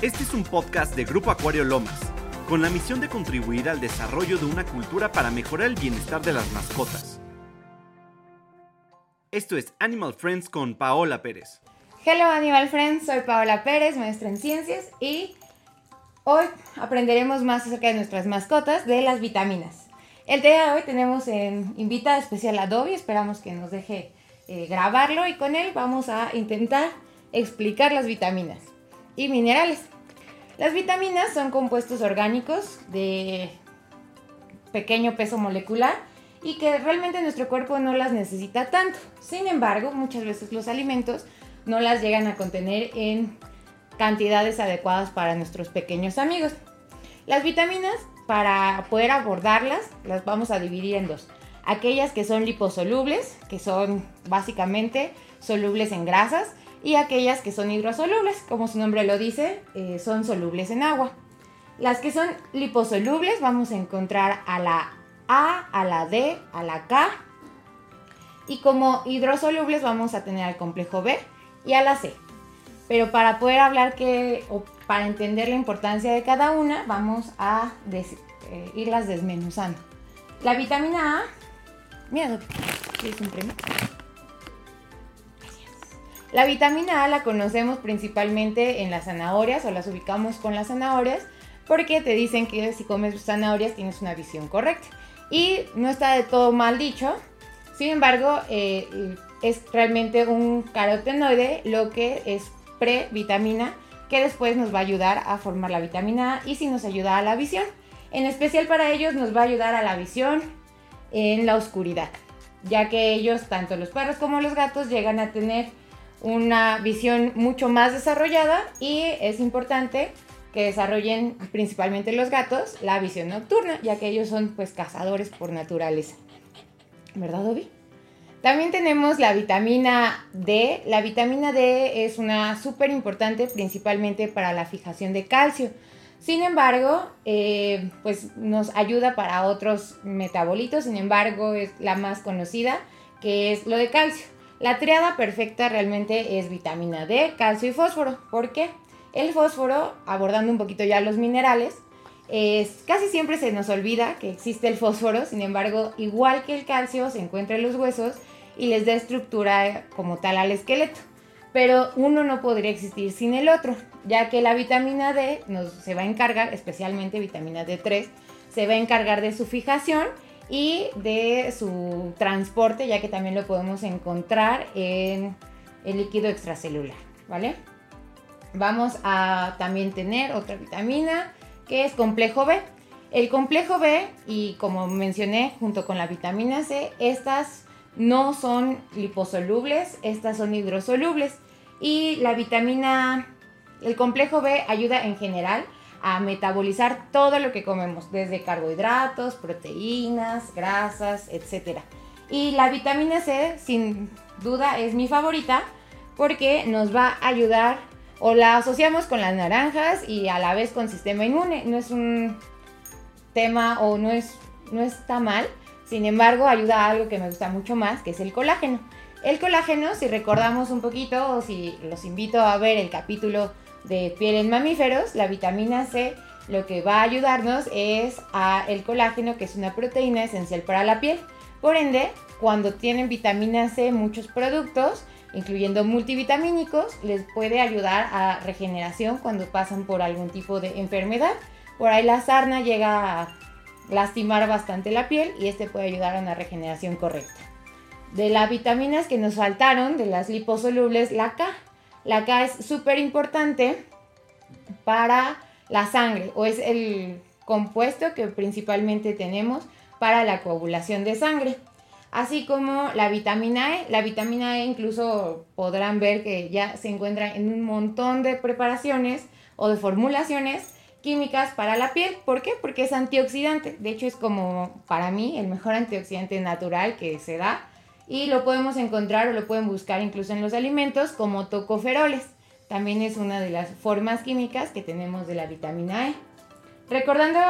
Este es un podcast de Grupo Acuario Lomas, con la misión de contribuir al desarrollo de una cultura para mejorar el bienestar de las mascotas. Esto es Animal Friends con Paola Pérez. Hello Animal Friends, soy Paola Pérez, maestra en ciencias y hoy aprenderemos más acerca de nuestras mascotas, de las vitaminas. El día de hoy tenemos en invitada especial a Dobby, esperamos que nos deje eh, grabarlo y con él vamos a intentar explicar las vitaminas y minerales. Las vitaminas son compuestos orgánicos de pequeño peso molecular y que realmente nuestro cuerpo no las necesita tanto. Sin embargo, muchas veces los alimentos no las llegan a contener en cantidades adecuadas para nuestros pequeños amigos. Las vitaminas, para poder abordarlas, las vamos a dividir en dos. Aquellas que son liposolubles, que son básicamente solubles en grasas, y aquellas que son hidrosolubles, como su nombre lo dice, eh, son solubles en agua. Las que son liposolubles vamos a encontrar a la A, a la D, a la K. Y como hidrosolubles vamos a tener al complejo B y a la C. Pero para poder hablar que, o para entender la importancia de cada una, vamos a eh, irlas desmenuzando. La vitamina A, mira, es un premio? La vitamina A la conocemos principalmente en las zanahorias o las ubicamos con las zanahorias porque te dicen que si comes zanahorias tienes una visión correcta. Y no está de todo mal dicho, sin embargo eh, es realmente un carotenoide lo que es previtamina que después nos va a ayudar a formar la vitamina A y si nos ayuda a la visión. En especial para ellos nos va a ayudar a la visión en la oscuridad, ya que ellos, tanto los perros como los gatos, llegan a tener una visión mucho más desarrollada y es importante que desarrollen principalmente los gatos la visión nocturna, ya que ellos son pues cazadores por naturaleza. ¿Verdad, Obi? También tenemos la vitamina D. La vitamina D es una súper importante principalmente para la fijación de calcio. Sin embargo, eh, pues nos ayuda para otros metabolitos. Sin embargo, es la más conocida, que es lo de calcio. La triada perfecta realmente es vitamina D, calcio y fósforo. ¿Por qué? El fósforo, abordando un poquito ya los minerales, es, casi siempre se nos olvida que existe el fósforo, sin embargo, igual que el calcio, se encuentra en los huesos y les da estructura como tal al esqueleto. Pero uno no podría existir sin el otro, ya que la vitamina D nos, se va a encargar, especialmente vitamina D3, se va a encargar de su fijación y de su transporte, ya que también lo podemos encontrar en el líquido extracelular, ¿vale? Vamos a también tener otra vitamina que es complejo B. El complejo B, y como mencioné junto con la vitamina C, estas no son liposolubles, estas son hidrosolubles. Y la vitamina, el complejo B ayuda en general a metabolizar todo lo que comemos, desde carbohidratos, proteínas, grasas, etc. Y la vitamina C, sin duda, es mi favorita porque nos va a ayudar o la asociamos con las naranjas y a la vez con sistema inmune. No es un tema o no, es, no está mal, sin embargo ayuda a algo que me gusta mucho más, que es el colágeno. El colágeno, si recordamos un poquito o si los invito a ver el capítulo de piel en mamíferos, la vitamina C lo que va a ayudarnos es a el colágeno, que es una proteína esencial para la piel. Por ende, cuando tienen vitamina C muchos productos, incluyendo multivitamínicos, les puede ayudar a regeneración cuando pasan por algún tipo de enfermedad. Por ahí la sarna llega a lastimar bastante la piel y este puede ayudar a una regeneración correcta. De las vitaminas que nos faltaron, de las liposolubles, la K. La K es súper importante para la sangre o es el compuesto que principalmente tenemos para la coagulación de sangre. Así como la vitamina E. La vitamina E incluso podrán ver que ya se encuentra en un montón de preparaciones o de formulaciones químicas para la piel. ¿Por qué? Porque es antioxidante. De hecho es como para mí el mejor antioxidante natural que se da y lo podemos encontrar o lo pueden buscar incluso en los alimentos como tocoferoles. También es una de las formas químicas que tenemos de la vitamina E. Recordando,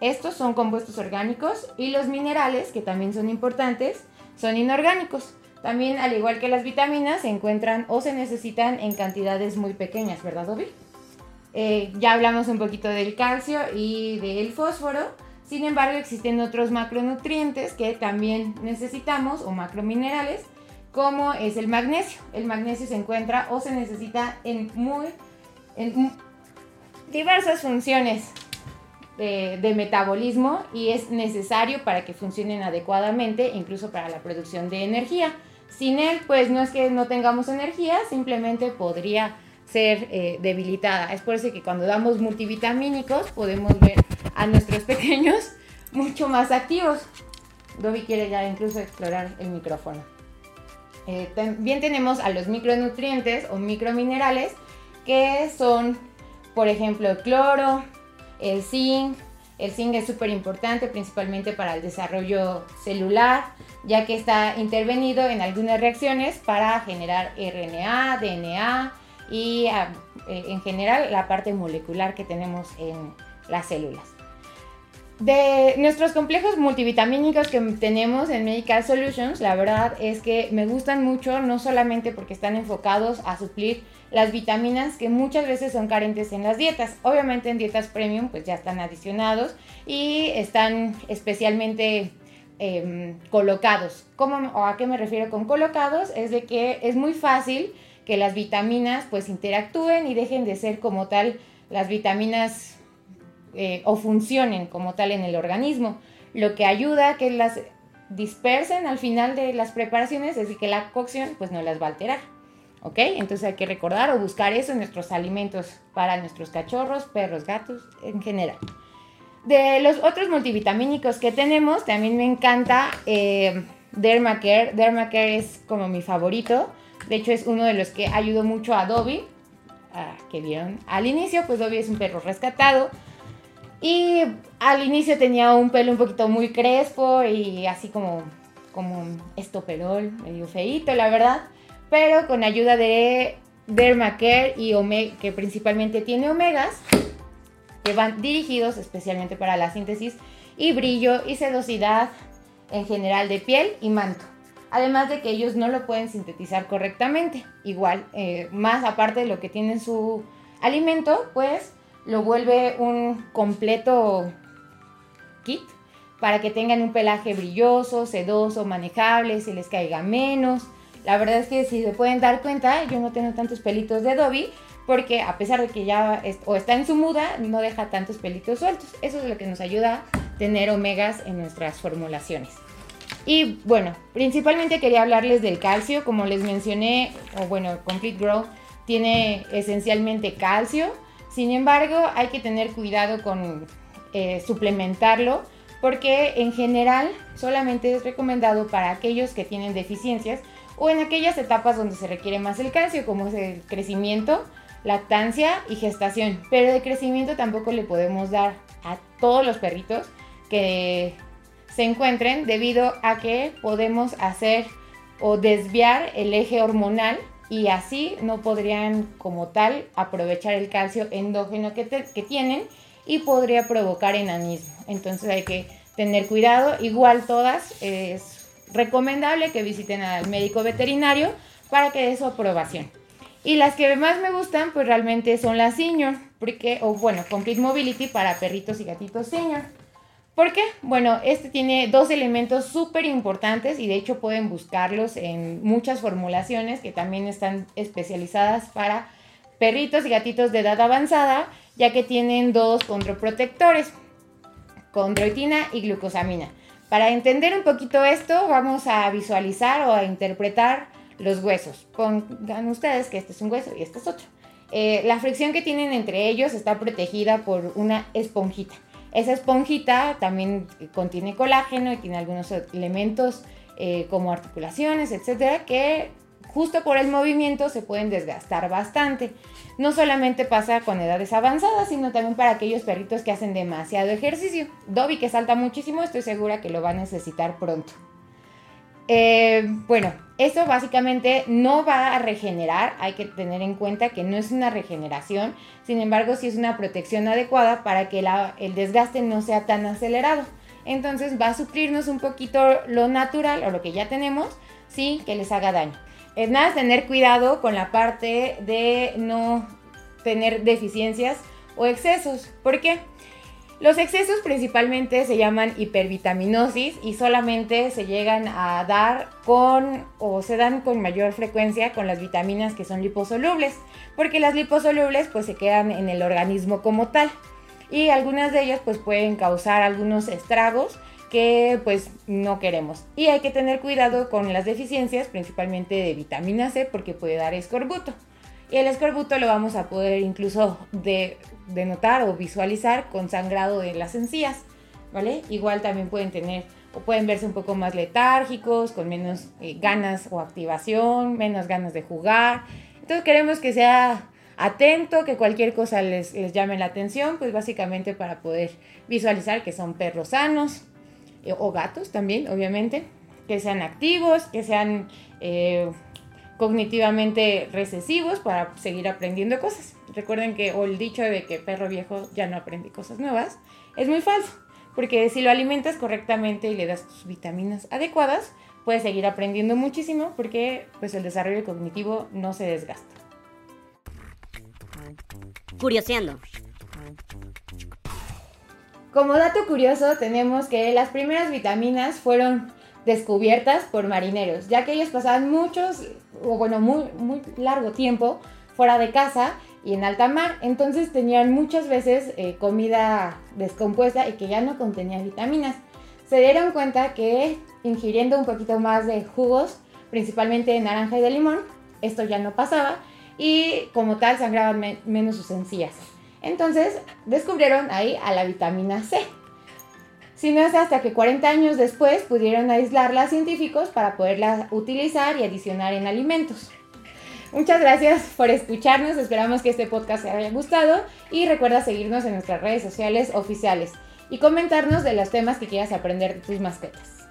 estos son compuestos orgánicos y los minerales, que también son importantes, son inorgánicos. También, al igual que las vitaminas, se encuentran o se necesitan en cantidades muy pequeñas, ¿verdad, Obi? Eh, ya hablamos un poquito del calcio y del fósforo. Sin embargo, existen otros macronutrientes que también necesitamos o macrominerales, como es el magnesio. El magnesio se encuentra o se necesita en muy diversas funciones de, de, metabolismo y es necesario para que funcionen adecuadamente, incluso para la producción de energía. Sin él, pues no es que no tengamos energía, simplemente podría ser eh, debilitada. Es por eso que cuando damos multivitamínicos podemos ver nuestros pequeños mucho más activos. Dobby quiere ya incluso explorar el micrófono. Eh, también tenemos a los micronutrientes o microminerales que son, por ejemplo, el cloro, el zinc. El zinc es súper importante principalmente para el desarrollo celular, ya que está intervenido en algunas reacciones para generar RNA, DNA, y ah, eh, en general la parte molecular que tenemos en las células. De nuestros complejos multivitamínicos que tenemos en Medical Solutions, la verdad es que me gustan mucho, no solamente porque están enfocados a suplir las vitaminas que muchas veces son carentes en las dietas. Obviamente en dietas premium pues ya están adicionados y están especialmente em, colocados. ¿Cómo, o ¿A qué me refiero con colocados? Es de que es muy fácil que las vitaminas pues interactúen y dejen de ser como tal las vitaminas eh, o funcionen como tal en el organismo. Lo que ayuda a que las dispersen al final de las preparaciones es que la cocción pues no las va a alterar. ¿Ok? Entonces hay que recordar o buscar eso en nuestros alimentos para nuestros cachorros, perros, gatos en general. De los otros multivitamínicos que tenemos, también me encanta eh, Dermacare. Dermacare es como mi favorito de hecho, es uno de los que ayudó mucho a Dobby, que vieron al inicio, pues Dobby es un perro rescatado. Y al inicio tenía un pelo un poquito muy crespo y así como, como un estoperol, medio feito, la verdad. Pero con ayuda de Dermacare y Omega, que principalmente tiene omegas, que van dirigidos especialmente para la síntesis y brillo y sedosidad en general de piel y manto además de que ellos no lo pueden sintetizar correctamente. Igual, eh, más aparte de lo que tiene su alimento, pues lo vuelve un completo kit para que tengan un pelaje brilloso, sedoso, manejable, se les caiga menos. La verdad es que si se pueden dar cuenta, yo no tengo tantos pelitos de Dobby porque a pesar de que ya o está en su muda, no deja tantos pelitos sueltos. Eso es lo que nos ayuda a tener omegas en nuestras formulaciones. Y bueno, principalmente quería hablarles del calcio, como les mencioné, o bueno, Complete Grow tiene esencialmente calcio, sin embargo hay que tener cuidado con eh, suplementarlo porque en general solamente es recomendado para aquellos que tienen deficiencias o en aquellas etapas donde se requiere más el calcio, como es el crecimiento, lactancia y gestación. Pero de crecimiento tampoco le podemos dar a todos los perritos que se encuentren debido a que podemos hacer o desviar el eje hormonal y así no podrían como tal aprovechar el calcio endógeno que, que tienen y podría provocar enanismo. Entonces hay que tener cuidado. Igual todas es recomendable que visiten al médico veterinario para que dé su aprobación. Y las que más me gustan pues realmente son las senior, porque, o bueno, Complete Mobility para perritos y gatitos senior. ¿Por qué? Bueno, este tiene dos elementos súper importantes y de hecho pueden buscarlos en muchas formulaciones que también están especializadas para perritos y gatitos de edad avanzada, ya que tienen dos controprotectores, condroitina y glucosamina. Para entender un poquito esto, vamos a visualizar o a interpretar los huesos. Pongan ustedes que este es un hueso y este es otro. Eh, la fricción que tienen entre ellos está protegida por una esponjita. Esa esponjita también contiene colágeno y tiene algunos elementos eh, como articulaciones, etcétera, que justo por el movimiento se pueden desgastar bastante. No solamente pasa con edades avanzadas, sino también para aquellos perritos que hacen demasiado ejercicio. Dobby, que salta muchísimo, estoy segura que lo va a necesitar pronto. Eh, bueno, eso básicamente no va a regenerar, hay que tener en cuenta que no es una regeneración, sin embargo sí es una protección adecuada para que el desgaste no sea tan acelerado. Entonces va a suplirnos un poquito lo natural o lo que ya tenemos sin que les haga daño. Es nada, tener cuidado con la parte de no tener deficiencias o excesos. ¿Por qué? Los excesos principalmente se llaman hipervitaminosis y solamente se llegan a dar con o se dan con mayor frecuencia con las vitaminas que son liposolubles, porque las liposolubles pues se quedan en el organismo como tal y algunas de ellas pues pueden causar algunos estragos que pues no queremos. Y hay que tener cuidado con las deficiencias, principalmente de vitamina C, porque puede dar escorbuto. Y el escorbuto lo vamos a poder incluso de, denotar o visualizar con sangrado de las encías, ¿vale? Igual también pueden tener o pueden verse un poco más letárgicos, con menos eh, ganas o activación, menos ganas de jugar. Entonces queremos que sea atento, que cualquier cosa les, llame la atención, pues básicamente para poder visualizar que son perros sanos, eh, o gatos también, obviamente, que sean activos, que sean eh, cognitivamente recesivos para seguir aprendiendo cosas. Recuerden que, o el dicho de que perro viejo ya no aprende cosas nuevas, es muy falso, porque si lo alimentas correctamente y le das tus vitaminas adecuadas, puedes seguir aprendiendo muchísimo porque pues el desarrollo cognitivo no se desgasta. Curioseando. Como dato curioso, tenemos que las primeras vitaminas fueron descubiertas por marineros, ya que ellos pasaban muchos, o bueno, muy, muy largo tiempo fuera de casa y en alta mar, entonces tenían muchas veces eh, comida descompuesta y que ya no contenía vitaminas. Se dieron cuenta que ingiriendo un poquito más de jugos, principalmente de naranja y de limón, esto ya no pasaba y como tal sangraban menos sus encías. Entonces descubrieron ahí a la vitamina C. Si no es hasta que 40 años después pudieron aislarla científicos para poderla utilizar y adicionar en alimentos. Muchas gracias por escucharnos, esperamos que este podcast te haya gustado y recuerda seguirnos en nuestras redes sociales oficiales y comentarnos de los temas que quieras aprender de tus mascotas.